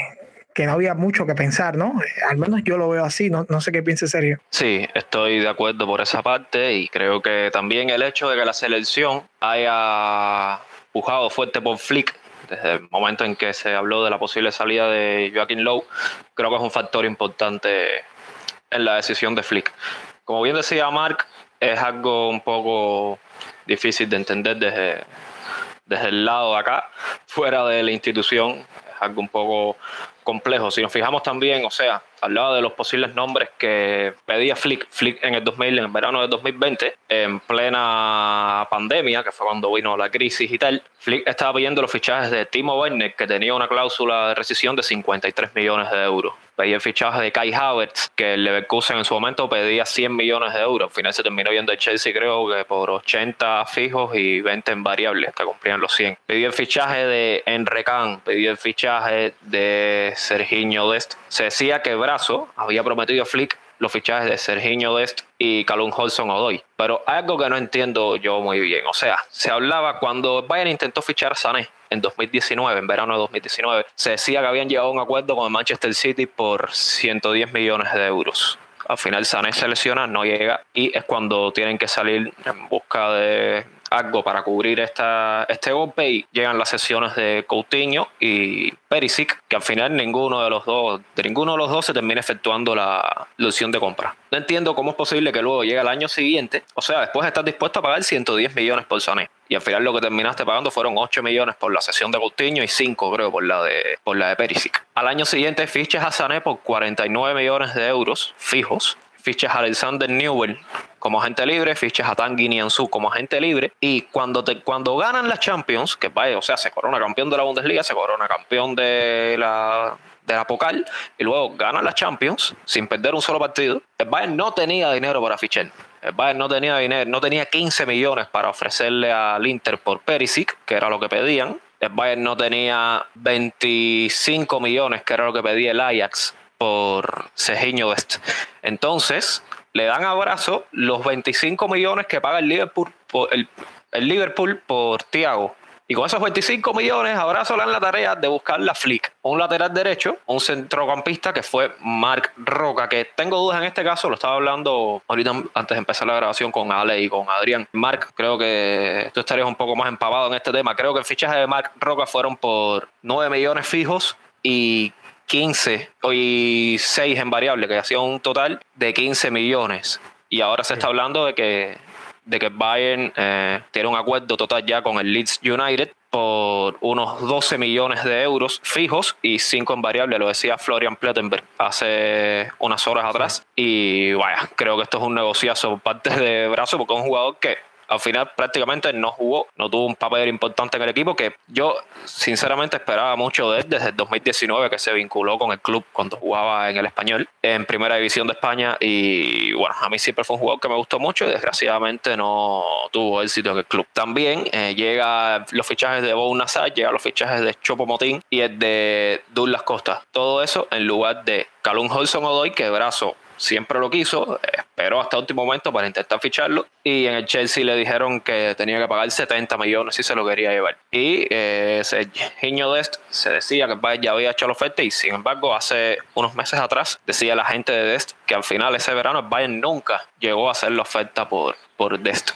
que no había mucho que pensar, ¿no? Al menos yo lo veo así, no, no sé qué piense serio. Sí, estoy de acuerdo por esa parte y creo que también el hecho de que la selección haya pujado fuerte por Flick desde el momento en que se habló de la posible salida de Joaquín Lowe, creo que es un factor importante en la decisión de Flick. Como bien decía Mark, es algo un poco difícil de entender desde, desde el lado de acá, fuera de la institución, es algo un poco complejo. Si nos fijamos también, o sea, lado de los posibles nombres que pedía Flick, Flick en el 2000, en el verano de 2020, en plena pandemia, que fue cuando vino la crisis y tal, Flick estaba pidiendo los fichajes de Timo Werner, que tenía una cláusula de rescisión de 53 millones de euros pedía el fichaje de Kai Havertz, que el Leverkusen en su momento pedía 100 millones de euros. Al final se terminó viendo el Chelsea, creo que por 80 fijos y 20 en variables, que cumplían los 100. Pidió el fichaje de Enre Can, pidió el fichaje de Serginho Dest. Se decía que Brazo había prometido a Flick los fichajes de Serginho Dest y Calum Holson Odoy. Pero algo que no entiendo yo muy bien. O sea, se hablaba cuando Bayern intentó fichar a Sané en 2019, en verano de 2019, se decía que habían llegado a un acuerdo con Manchester City por 110 millones de euros. Al final Sané se lesiona, no llega y es cuando tienen que salir en busca de algo para cubrir esta, este golpe y llegan las sesiones de Coutinho y Perisic, que al final ninguno de los dos, de ninguno de los dos se termina efectuando la, la opción de compra. No entiendo cómo es posible que luego llegue el año siguiente, o sea, después estás dispuesto a pagar 110 millones por Sané. Y al final lo que terminaste pagando fueron 8 millones por la sesión de Coutinho y 5 creo por la de, por la de Perisic. Al año siguiente fichas a Sané por 49 millones de euros fijos fichas a Alexander Newell como agente libre, fichas a Tanguy Nianzou como agente libre y cuando te, cuando ganan las Champions, que vaya, o sea, se corona campeón de la Bundesliga, se corona campeón de la de la Pocal y luego ganan las Champions sin perder un solo partido, el Bayern no tenía dinero para fichar. El Bayern no tenía dinero, no tenía 15 millones para ofrecerle al Inter por Perisic, que era lo que pedían. El Bayern no tenía 25 millones, que era lo que pedía el Ajax por Cejiño West. Entonces, le dan abrazo los 25 millones que paga el Liverpool por, el, Liverpool por Thiago. Y con esos 25 millones, abrazo le dan la tarea de buscar la flick. Un lateral derecho, un centrocampista que fue Mark Roca, que tengo dudas en este caso, lo estaba hablando ahorita antes de empezar la grabación con Ale y con Adrián. Mark, creo que tú estarías un poco más empapado en este tema. Creo que el fichaje de Mark Roca fueron por 9 millones fijos y 15 y 6 en variable, que hacía un total de 15 millones. Y ahora se está hablando de que, de que Bayern eh, tiene un acuerdo total ya con el Leeds United por unos 12 millones de euros fijos y 5 en variable, lo decía Florian Plettenberg hace unas horas atrás. Y vaya, creo que esto es un negociazo por parte de Brazo porque es un jugador que al final prácticamente no jugó, no tuvo un papel importante en el equipo que yo sinceramente esperaba mucho de él desde el 2019 que se vinculó con el club cuando jugaba en el español en primera división de España y bueno, a mí siempre fue un jugador que me gustó mucho y desgraciadamente no tuvo éxito en el club. También eh, llega los fichajes de Bou Nassar, llega los fichajes de Chopo Motín y el de Douglas Costa. Todo eso en lugar de Calum Holson Odoy, que brazo siempre lo quiso, esperó hasta último momento para intentar ficharlo y en el Chelsea le dijeron que tenía que pagar 70 millones si se lo quería llevar. Y eh, ese Giño Dest se decía que el Bayern ya había hecho la oferta y sin embargo hace unos meses atrás decía la gente de Dest que al final ese verano el Bayern nunca llegó a hacer la oferta por, por Dest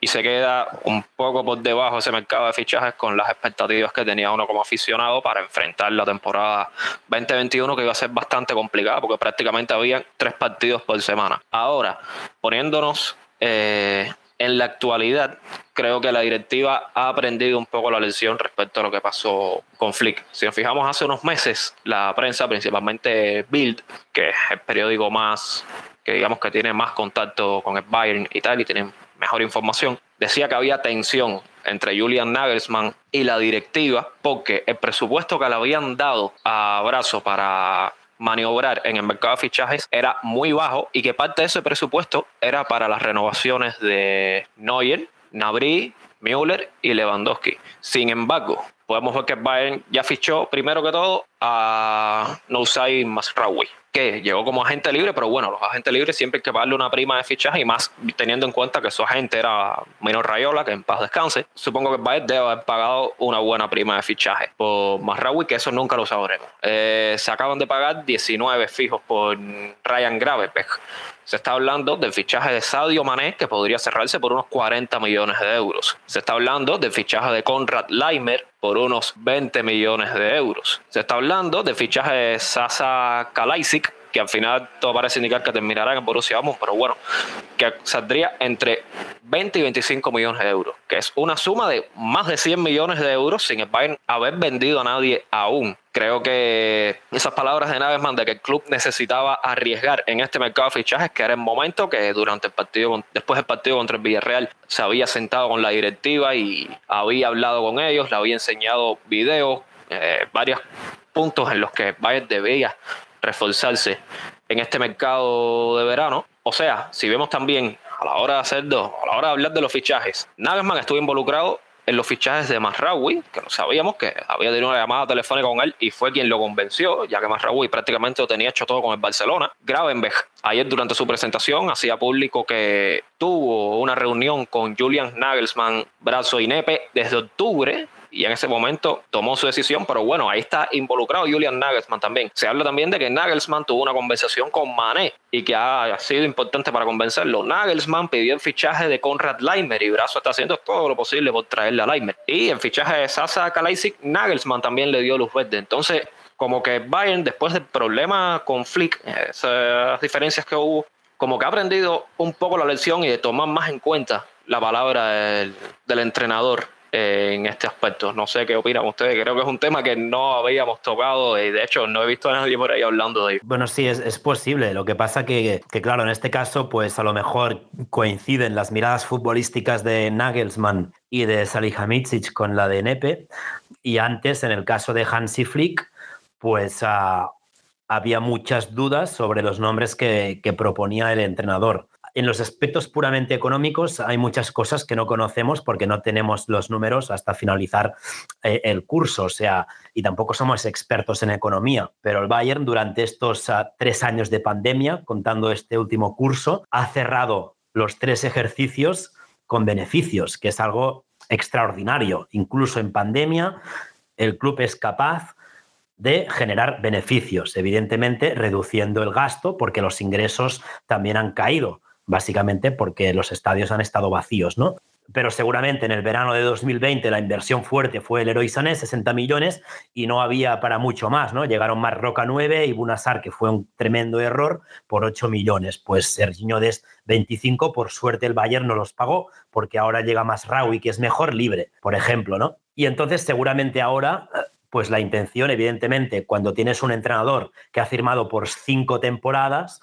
y se queda un poco por debajo de ese mercado de fichajes con las expectativas que tenía uno como aficionado para enfrentar la temporada 2021 que iba a ser bastante complicada porque prácticamente había tres partidos por semana. Ahora, poniéndonos eh, en la actualidad, creo que la directiva ha aprendido un poco la lección respecto a lo que pasó con Flick. Si nos fijamos hace unos meses, la prensa, principalmente Bild, que es el periódico más que digamos que tiene más contacto con el Bayern y tal, y tiene mejor información, decía que había tensión entre Julian Nagelsmann y la directiva porque el presupuesto que le habían dado a Brazo para maniobrar en el mercado de fichajes era muy bajo y que parte de ese presupuesto era para las renovaciones de Neuer, Nabri, Müller y Lewandowski. Sin embargo, podemos ver que Bayern ya fichó primero que todo a Nousai Masraoui que llegó como agente libre, pero bueno, los agentes libres siempre hay que pagarle una prima de fichaje y más teniendo en cuenta que su agente era Menor Rayola, que en paz descanse. Supongo que Baez debe haber pagado una buena prima de fichaje por Masraoui, que eso nunca lo sabremos. Eh, se acaban de pagar 19 fijos por Ryan Gravenberch. Se está hablando del fichaje de Sadio Mané, que podría cerrarse por unos 40 millones de euros. Se está hablando del fichaje de Konrad Leimer por unos 20 millones de euros. Se está hablando del fichaje de Sasa Kalaisic que al final todo parece indicar que terminará en Borussia Dortmund, pero bueno, que saldría entre 20 y 25 millones de euros, que es una suma de más de 100 millones de euros sin el Bayern haber vendido a nadie aún. Creo que esas palabras de Nagelsmann de que el club necesitaba arriesgar en este mercado de fichajes, que era el momento que durante el partido, después del partido contra el Villarreal, se había sentado con la directiva y había hablado con ellos, le había enseñado videos, eh, varios puntos en los que Bayern debía reforzarse en este mercado de verano. O sea, si vemos también a la hora de hacer dos, a la hora de hablar de los fichajes, Nagelsmann estuvo involucrado en los fichajes de Masraoui, que no sabíamos que había tenido una llamada telefónica con él y fue quien lo convenció, ya que Masraoui prácticamente lo tenía hecho todo con el Barcelona. Gravenberg, ayer durante su presentación, hacía público que tuvo una reunión con Julian Nagelsmann, Brazo y Nepe desde octubre y en ese momento tomó su decisión, pero bueno, ahí está involucrado Julian Nagelsmann también. Se habla también de que Nagelsmann tuvo una conversación con Mané y que ha sido importante para convencerlo. Nagelsmann pidió el fichaje de Conrad Leimer y Brazo está haciendo todo lo posible por traerle a Leimer. Y el fichaje de Sasa Kalaisic, Nagelsmann también le dio luz verde. Entonces, como que Bayern, después del problema con Flick, esas diferencias que hubo, como que ha aprendido un poco la lección y de tomar más en cuenta la palabra del, del entrenador en este aspecto. No sé qué opinan ustedes, creo que es un tema que no habíamos tocado y de hecho no he visto a nadie por ahí hablando de ello. Bueno, sí, es, es posible. Lo que pasa que, que, claro, en este caso, pues a lo mejor coinciden las miradas futbolísticas de Nagelsmann y de Salihamidzic con la de Nepe y antes, en el caso de Hansi Flick, pues uh, había muchas dudas sobre los nombres que proponía el entrenador en los aspectos puramente económicos hay muchas cosas que no conocemos porque no tenemos los números hasta finalizar eh, el curso, o sea, y tampoco somos expertos en economía, pero el Bayern durante estos uh, tres años de pandemia, contando este último curso, ha cerrado los tres ejercicios con beneficios, que es algo extraordinario. Incluso en pandemia, el club es capaz de generar beneficios, evidentemente reduciendo el gasto porque los ingresos también han caído básicamente porque los estadios han estado vacíos, ¿no? Pero seguramente en el verano de 2020 la inversión fuerte fue el Heroi Sané, 60 millones, y no había para mucho más, ¿no? Llegaron más Roca 9 y Bunasar, que fue un tremendo error, por 8 millones. Pues Serginho Des 25, por suerte el Bayern no los pagó, porque ahora llega más Raui, que es mejor libre, por ejemplo, ¿no? Y entonces seguramente ahora pues la intención, evidentemente, cuando tienes un entrenador que ha firmado por cinco temporadas,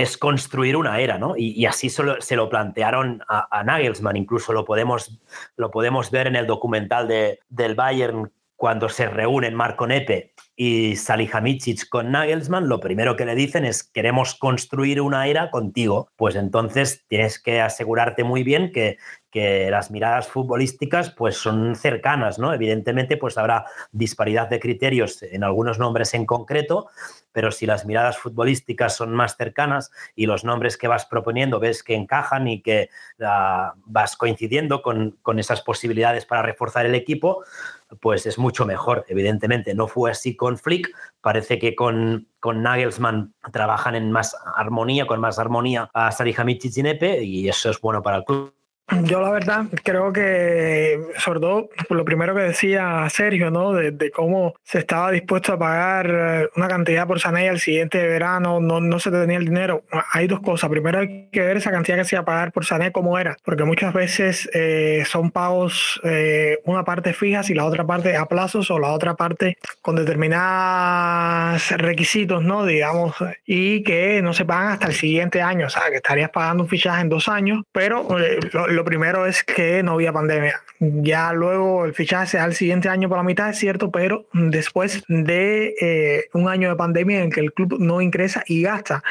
es construir una era, ¿no? Y, así se lo, plantearon a, Nagelsmann, incluso lo podemos, lo podemos ver en el documental de, del Bayern cuando se reúnen Marco Nepe y Salihamidzic con Nagelsmann, lo primero que le dicen es queremos construir una era contigo. Pues entonces tienes que asegurarte muy bien que, que las miradas futbolísticas pues son cercanas, ¿no? Evidentemente pues habrá disparidad de criterios en algunos nombres en concreto, pero si las miradas futbolísticas son más cercanas y los nombres que vas proponiendo ves que encajan y que uh, vas coincidiendo con, con, esas posibilidades para reforzar el equipo, pues es mucho mejor. Evidentemente no fue así con Flick, parece que con, con Nagelsmann trabajan en más armonía, con más armonía a Salihamidzic y Nepe y eso es bueno para el club. Yo la verdad creo que, sobre todo, lo primero que decía Sergio, ¿no? De, cómo se estaba dispuesto a pagar eh, una cantidad por Sané al siguiente verano, no, no se tenía el dinero. Hay dos cosas. Primero hay que ver esa cantidad que se iba a pagar por Sané cómo era, porque muchas veces eh, son pagos eh, una parte fijas y la otra parte a plazos o la otra parte con determinados requisitos, ¿no? Digamos, y que no se pagan hasta el siguiente año. O sea, que estarías pagando un fichaje en dos años, pero lo, lo primero es que no había pandemia. Ya luego el fichaje el siguiente año por la mitad, es cierto, pero después de eh, un año de pandemia en que el club no ingresa y gasta.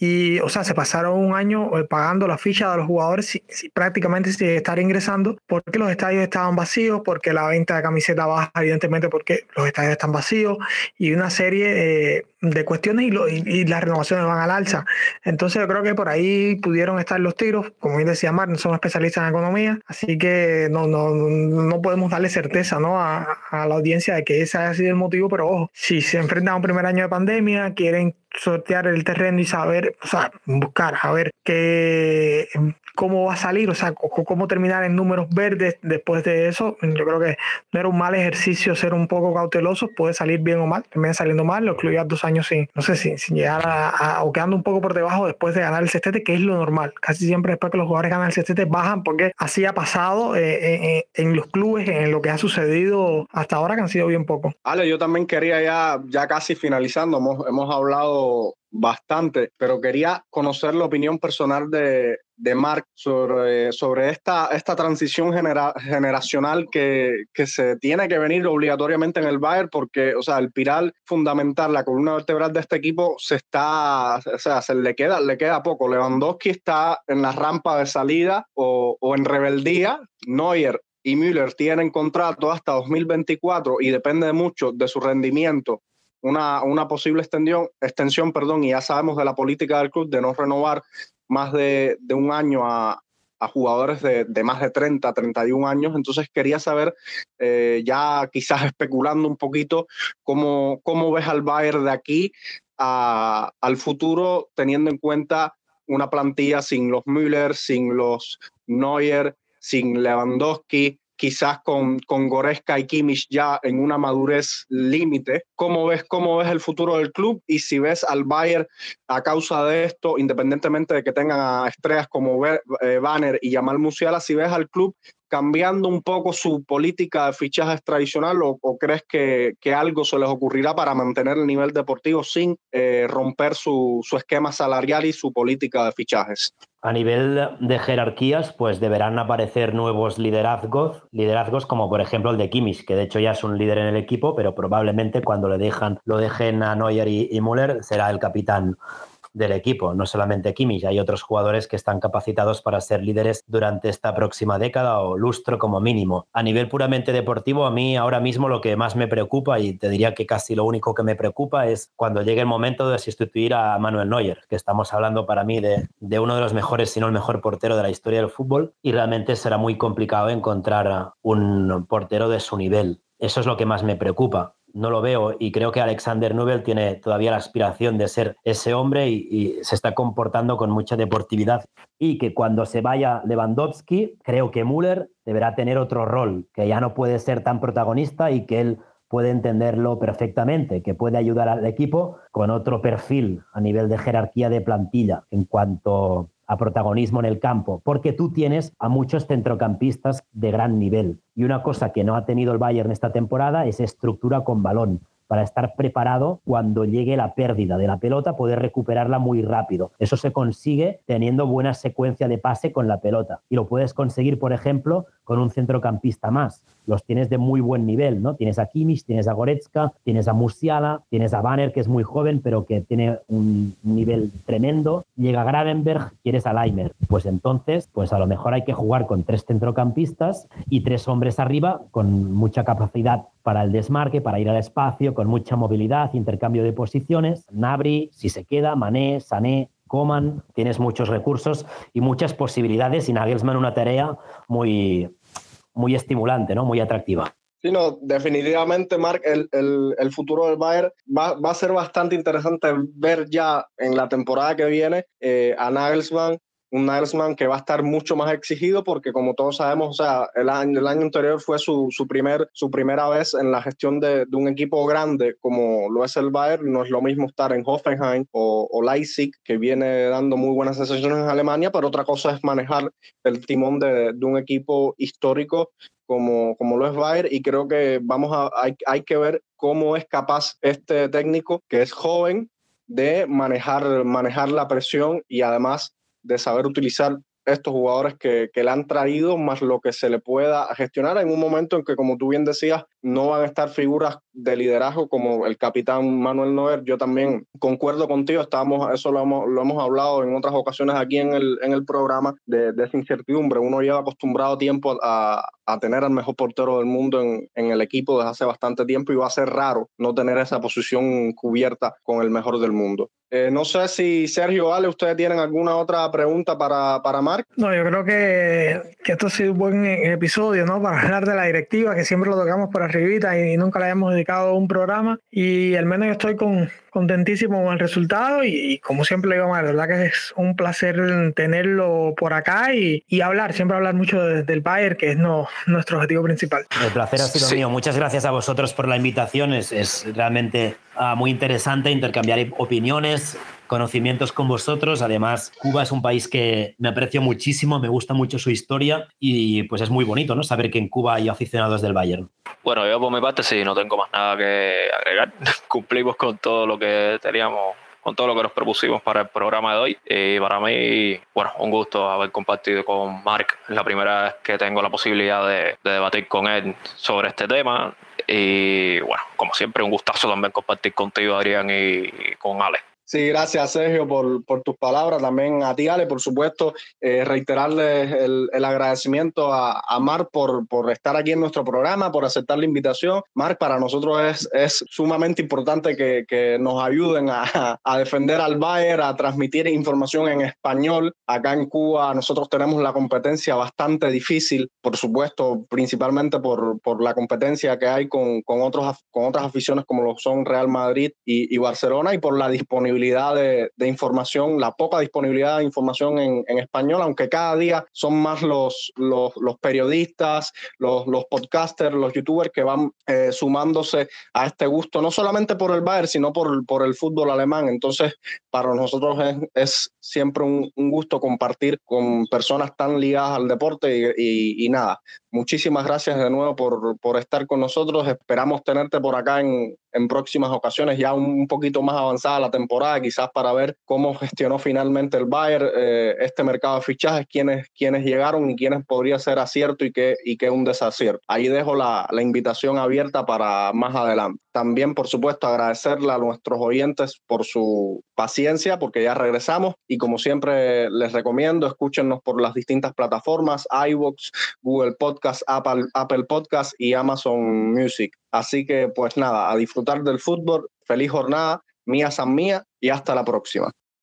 Y, o sea, se pasaron un año eh, pagando la ficha de los jugadores prácticamente sin estar ingresando, porque los estadios estaban vacíos, porque la venta de camiseta baja, evidentemente, porque los estadios están vacíos, y una serie eh, de cuestiones y, las renovaciones van al alza. Entonces, yo creo que por ahí pudieron estar los tiros. Como bien decía Mar, no somos especialistas en economía, así que no, no, no podemos darle certeza ¿no? a, a la audiencia de que ese haya sido el motivo, pero ojo, si se enfrentan a un primer año de pandemia, quieren sortear el terreno y saber, o sea, buscar, a ver qué, cómo va a salir, o sea, cómo terminar en números verdes después de eso. Yo creo que no era un mal ejercicio ser un poco cauteloso, puede salir bien o mal, termina saliendo mal, lo incluía dos años sin, no sé, sin, sin llegar a, o quedando un poco por debajo después de ganar el sextete, que es lo normal. Casi siempre después que los jugadores ganan el sextete bajan porque así ha pasado eh, eh, eh, en los clubes, en lo que ha sucedido hasta ahora, que han sido bien poco. Ale, yo también quería ya, ya casi finalizando, hemos, hemos hablado bastante, pero quería conocer la opinión personal de, de Mark sobre, sobre esta, esta transición generacional que, que, se tiene que venir obligatoriamente en el Bayern porque, o sea, el piral fundamental, la columna vertebral de este equipo se está, o sea, se le queda, le queda poco. Lewandowski está en la rampa de salida o, o en rebeldía. Neuer y Müller tienen contrato hasta 2024 y depende mucho de su rendimiento una, una posible extensión, extensión, perdón, y ya sabemos de la política del club de no renovar más de, de un año a, a jugadores de, de, más de 30, 31 años. Entonces quería saber, eh, ya quizás especulando un poquito, cómo, cómo ves al Bayern de aquí a, al futuro, teniendo en cuenta una plantilla sin los Müller, sin los Neuer, sin Lewandowski, quizás con, con Goreska y Kimmich ya en una madurez límite. ¿Cómo ves, ¿Cómo ves el futuro del club? Y si ves al Bayern a causa de esto, independientemente de que tengan estrellas como eh, Banner y Yamal Musiala, si ves al club cambiando un poco su política de fichajes tradicional o, crees que, que, algo se les ocurrirá para mantener el nivel deportivo sin eh, romper su, su esquema salarial y su política de fichajes? A nivel de jerarquías, pues deberán aparecer nuevos liderazgos, liderazgos como por ejemplo el de Kimmich, que de hecho ya es un líder en el equipo, pero probablemente cuando le dejan, lo dejen a Neuer y, y Müller será el capitán del equipo, no solamente Kimmich, hay otros jugadores que están capacitados para ser líderes durante esta próxima década o lustro como mínimo. A nivel puramente deportivo, a mí ahora mismo lo que más me preocupa, y te diría que casi lo único que me preocupa, es cuando llegue el momento de sustituir a Manuel Neuer, que estamos hablando para mí de, de uno de los mejores, si no el mejor portero de la historia del fútbol, y realmente será muy complicado encontrar un portero de su nivel. Eso es lo que más me preocupa no lo veo y creo que Alexander Nubel tiene todavía la aspiración de ser ese hombre y, se está comportando con mucha deportividad. Y que cuando se vaya Lewandowski, creo que Müller deberá tener otro rol, que ya no puede ser tan protagonista y que él puede entenderlo perfectamente, que puede ayudar al equipo con otro perfil a nivel de jerarquía de plantilla. En cuanto a protagonismo en el campo, porque tú tienes a muchos centrocampistas de gran nivel. Y una cosa que no ha tenido el Bayern esta temporada es estructura con balón para estar preparado cuando llegue la pérdida de la pelota, poder recuperarla muy rápido. Eso se consigue teniendo buena secuencia de pase con la pelota. Y lo puedes conseguir, por ejemplo, con un centrocampista más. Los tienes de muy buen nivel, ¿no? Tienes a Kimmich, tienes a Goretzka, tienes a Musiala, tienes a Banner, que es muy joven, pero que tiene un nivel tremendo. Llega Gravenberg, quieres a Leimer. Pues entonces, pues a lo mejor hay que jugar con tres centrocampistas y tres hombres arriba con mucha capacidad para el desmarque, para ir al espacio, con mucha movilidad, intercambio de posiciones. Nabri, si se queda, Mané, Sané, Coman, tienes muchos recursos y muchas posibilidades y Nagelsmann una tarea muy, muy estimulante, ¿no? muy atractiva. Sí, no, definitivamente, Mark, el, el, el futuro del Bayern va, va, a ser bastante interesante ver ya en la temporada que viene eh, a Nagelsmann un Nagelsmann que va a estar mucho más exigido porque como todos sabemos, o sea, el año, el año anterior fue su, su, primer, su primera vez en la gestión de, de, un equipo grande como lo es el Bayern, no es lo mismo estar en Hoffenheim o, o Leipzig, que viene dando muy buenas sensaciones en Alemania, pero otra cosa es manejar el timón de, de un equipo histórico como, como lo es Bayern. Y creo que vamos a, hay, hay que ver cómo es capaz este técnico que es joven de manejar, manejar la presión y además de saber utilizar estos jugadores que, que, le han traído, más lo que se le pueda gestionar en un momento en que, como tú bien decías, no van a estar figuras de liderazgo como el capitán Manuel Noer. Yo también concuerdo contigo, estábamos, eso lo hemos, lo hemos hablado en otras ocasiones aquí en el, en el programa, de, de esa incertidumbre. Uno lleva acostumbrado tiempo a, a tener al mejor portero del mundo en, en, el equipo desde hace bastante tiempo y va a ser raro no tener esa posición cubierta con el mejor del mundo. Eh, no sé si Sergio Ale, ustedes tienen alguna otra pregunta para, para Marc. No, yo creo que, que, esto ha sido un buen episodio, ¿no? Para hablar de la directiva, que siempre lo tocamos por arribita y nunca le hemos dedicado dedicado un programa y al menos estoy con, contentísimo con el resultado y, como siempre le digo, la verdad que es un placer tenerlo por acá y, hablar, siempre hablar mucho del Bayern, que es no, nuestro objetivo principal. El placer ha sido mío. Muchas gracias a vosotros por la invitación. Es, es realmente ah, muy interesante intercambiar opiniones, conocimientos con vosotros. Además, Cuba es un país que me aprecio muchísimo, me gusta mucho su historia y pues es muy bonito, ¿no? Saber que en Cuba hay aficionados del Bayern. Bueno, yo por mi parte sí, no tengo más nada que agregar. Cumplimos con todo lo que teníamos con todo lo que nos propusimos para el programa de hoy. Y para mí, bueno, un gusto haber compartido con Mark. Es la primera vez que tengo la posibilidad de, de, debatir con él sobre este tema. Y bueno, como siempre, un gustazo también compartir contigo, Adrián, y con Alex. Sí, gracias Sergio por, por, tus palabras. También a ti, Ale, por supuesto, eh, reiterarle el, el, agradecimiento a, a Marc por, por, estar aquí en nuestro programa, por aceptar la invitación. Marc, para nosotros es, es sumamente importante que, que nos ayuden a, a, defender al Bayern, a transmitir información en español. Acá en Cuba nosotros tenemos la competencia bastante difícil, por supuesto, principalmente por, por la competencia que hay con, con, otros, con otras aficiones como lo son Real Madrid y, y Barcelona y por la disponibilidad de, de, información, la poca disponibilidad de información en, en, español, aunque cada día son más los, los, los periodistas, los, los, podcasters, los youtubers que van eh, sumándose a este gusto, no solamente por el Bayern, sino por, por el fútbol alemán. Entonces, para nosotros es, es siempre un, un, gusto compartir con personas tan ligadas al deporte y, y, y nada, muchísimas gracias de nuevo por, por, estar con nosotros. Esperamos tenerte por acá en, en próximas ocasiones, ya un, poquito más avanzada la temporada, quizás para ver cómo gestionó finalmente el Bayern eh, este mercado de fichajes, quiénes, quiénes llegaron y quiénes podría ser acierto y qué, y qué un desacierto. Ahí dejo la, la invitación abierta para más adelante. También, por supuesto, agradecerle a nuestros oyentes por su paciencia, porque ya regresamos y como siempre les recomiendo, escúchenos por las distintas plataformas, iVoox, Google Podcast, Apple, Apple Podcast y Amazon Music. Así que, pues nada, a disfrutar del fútbol, feliz jornada, mía san mía y hasta la próxima.